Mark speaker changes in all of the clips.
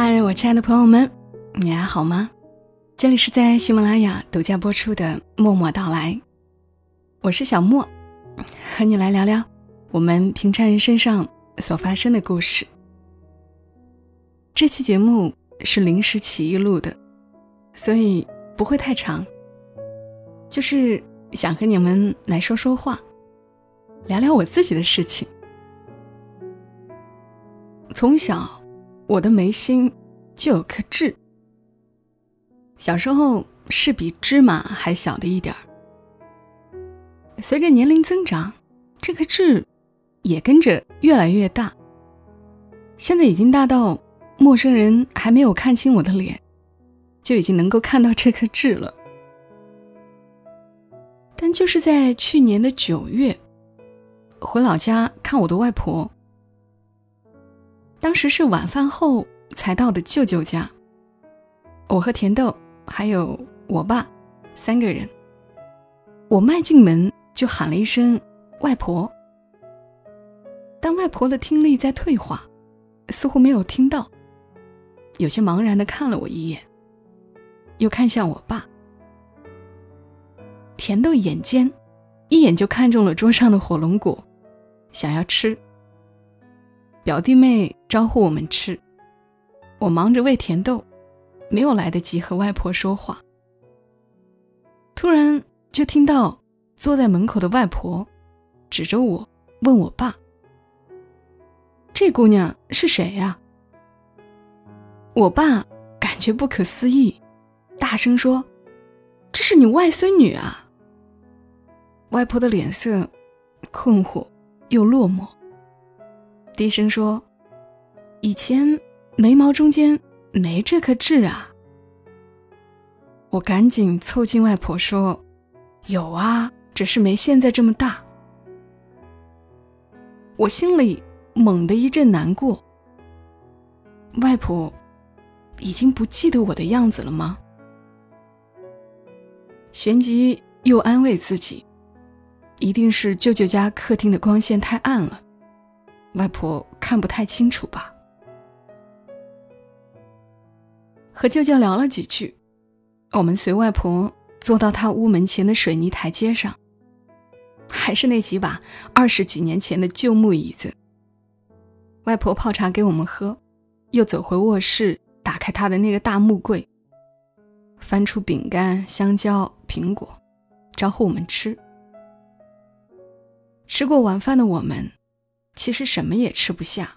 Speaker 1: 嗨，我亲爱的朋友们，你还好吗？这里是在喜马拉雅独家播出的《默默到来》，我是小莫，和你来聊聊我们平常人身上所发生的故事。这期节目是临时起意录的，所以不会太长，就是想和你们来说说话，聊聊我自己的事情。从小。我的眉心就有颗痣，小时候是比芝麻还小的一点儿。随着年龄增长，这颗痣也跟着越来越大。现在已经大到陌生人还没有看清我的脸，就已经能够看到这颗痣了。但就是在去年的九月，回老家看我的外婆。当时是晚饭后才到的舅舅家，我和甜豆还有我爸三个人。我迈进门就喊了一声“外婆”，但外婆的听力在退化，似乎没有听到，有些茫然的看了我一眼，又看向我爸。甜豆眼尖，一眼就看中了桌上的火龙果，想要吃。表弟妹招呼我们吃，我忙着喂甜豆，没有来得及和外婆说话。突然就听到坐在门口的外婆指着我问我爸：“这姑娘是谁呀？”我爸感觉不可思议，大声说：“这是你外孙女啊！”外婆的脸色困惑又落寞。低声说：“以前眉毛中间没这颗痣啊。”我赶紧凑近外婆说：“有啊，只是没现在这么大。”我心里猛地一阵难过。外婆已经不记得我的样子了吗？旋即又安慰自己：“一定是舅舅家客厅的光线太暗了。”外婆看不太清楚吧？和舅舅聊了几句，我们随外婆坐到她屋门前的水泥台阶上，还是那几把二十几年前的旧木椅子。外婆泡茶给我们喝，又走回卧室，打开她的那个大木柜，翻出饼干、香蕉、苹果，招呼我们吃。吃过晚饭的我们。其实什么也吃不下，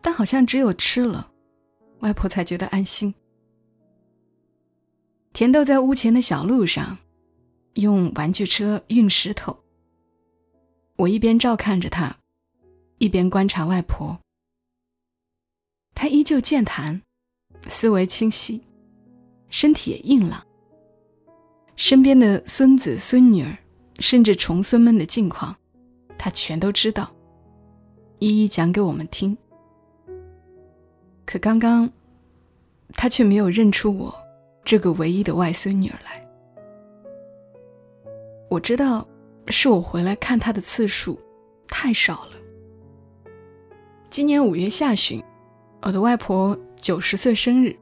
Speaker 1: 但好像只有吃了，外婆才觉得安心。甜豆在屋前的小路上，用玩具车运石头。我一边照看着他，一边观察外婆。她依旧健谈，思维清晰，身体也硬朗。身边的孙子孙女儿，甚至重孙们的近况，她全都知道。一一讲给我们听。可刚刚，他却没有认出我这个唯一的外孙女儿来。我知道，是我回来看他的次数太少了。今年五月下旬，我的外婆九十岁生日，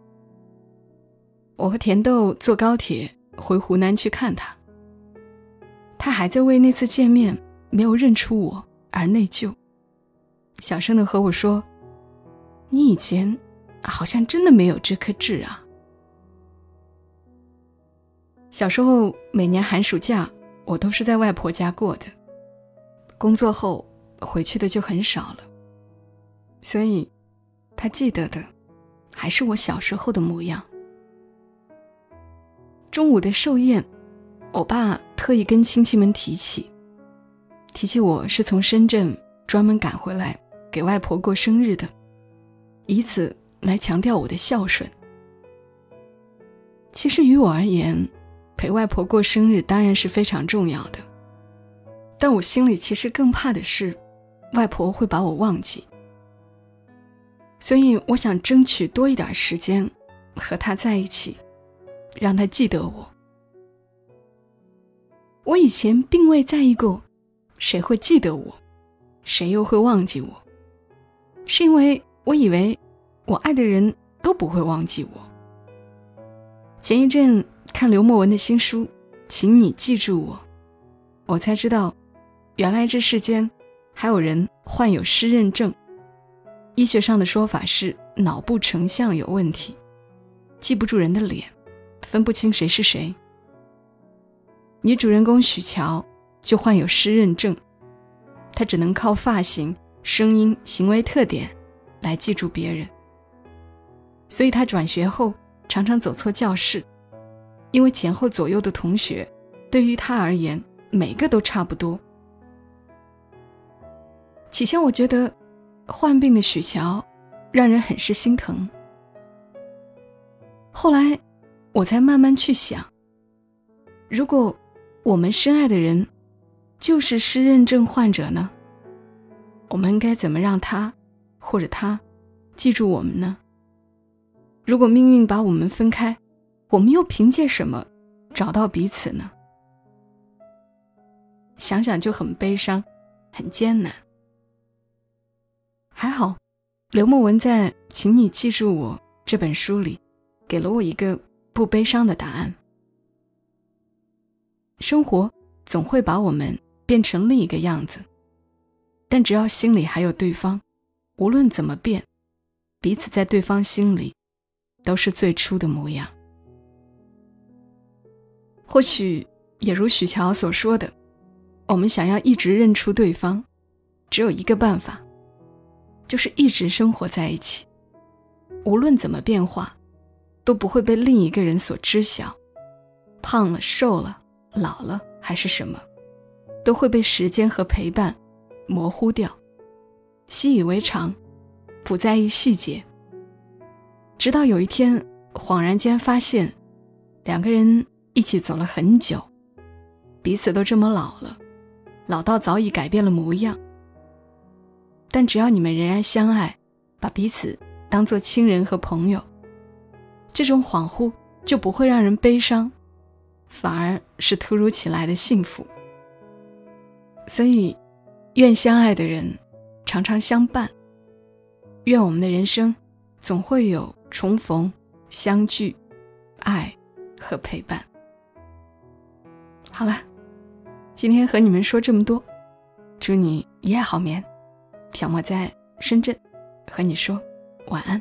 Speaker 1: 我和甜豆坐高铁回湖南去看她。她还在为那次见面没有认出我而内疚。小声的和我说：“你以前好像真的没有这颗痣啊。”小时候每年寒暑假我都是在外婆家过的，工作后回去的就很少了，所以，他记得的还是我小时候的模样。中午的寿宴，我爸特意跟亲戚们提起，提起我是从深圳专门赶回来。给外婆过生日的，以此来强调我的孝顺。其实于我而言，陪外婆过生日当然是非常重要的，但我心里其实更怕的是，外婆会把我忘记。所以我想争取多一点时间和她在一起，让她记得我。我以前并未在意过，谁会记得我，谁又会忘记我。是因为我以为，我爱的人都不会忘记我。前一阵看刘墨文的新书《请你记住我》，我才知道，原来这世间还有人患有失认症。医学上的说法是脑部成像有问题，记不住人的脸，分不清谁是谁。女主人公许乔就患有失认症，她只能靠发型、声音、行为特点来记住别人。所以他转学后常常走错教室，因为前后左右的同学对于他而言每个都差不多。起先我觉得患病的许乔让人很是心疼，后来我才慢慢去想，如果。我们深爱的人，就是失认症患者呢。我们应该怎么让他或者他记住我们呢？如果命运把我们分开，我们又凭借什么找到彼此呢？想想就很悲伤，很艰难。还好，刘墨文在《请你记住我》这本书里，给了我一个不悲伤的答案。生活总会把我们变成另一个样子，但只要心里还有对方，无论怎么变，彼此在对方心里都是最初的模样。或许也如许乔所说的，我们想要一直认出对方，只有一个办法，就是一直生活在一起，无论怎么变化，都不会被另一个人所知晓。胖了，瘦了。老了还是什么，都会被时间和陪伴模糊掉，习以为常，不在意细节。直到有一天，恍然间发现，两个人一起走了很久，彼此都这么老了，老到早已改变了模样。但只要你们仍然相爱，把彼此当做亲人和朋友，这种恍惚就不会让人悲伤。反而是突如其来的幸福，所以，愿相爱的人常常相伴，愿我们的人生总会有重逢、相聚、爱和陪伴。好了，今天和你们说这么多，祝你一夜好眠。小莫在深圳，和你说晚安。